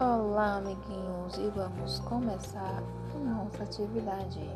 Olá, amiguinhos, e vamos começar a nossa atividade.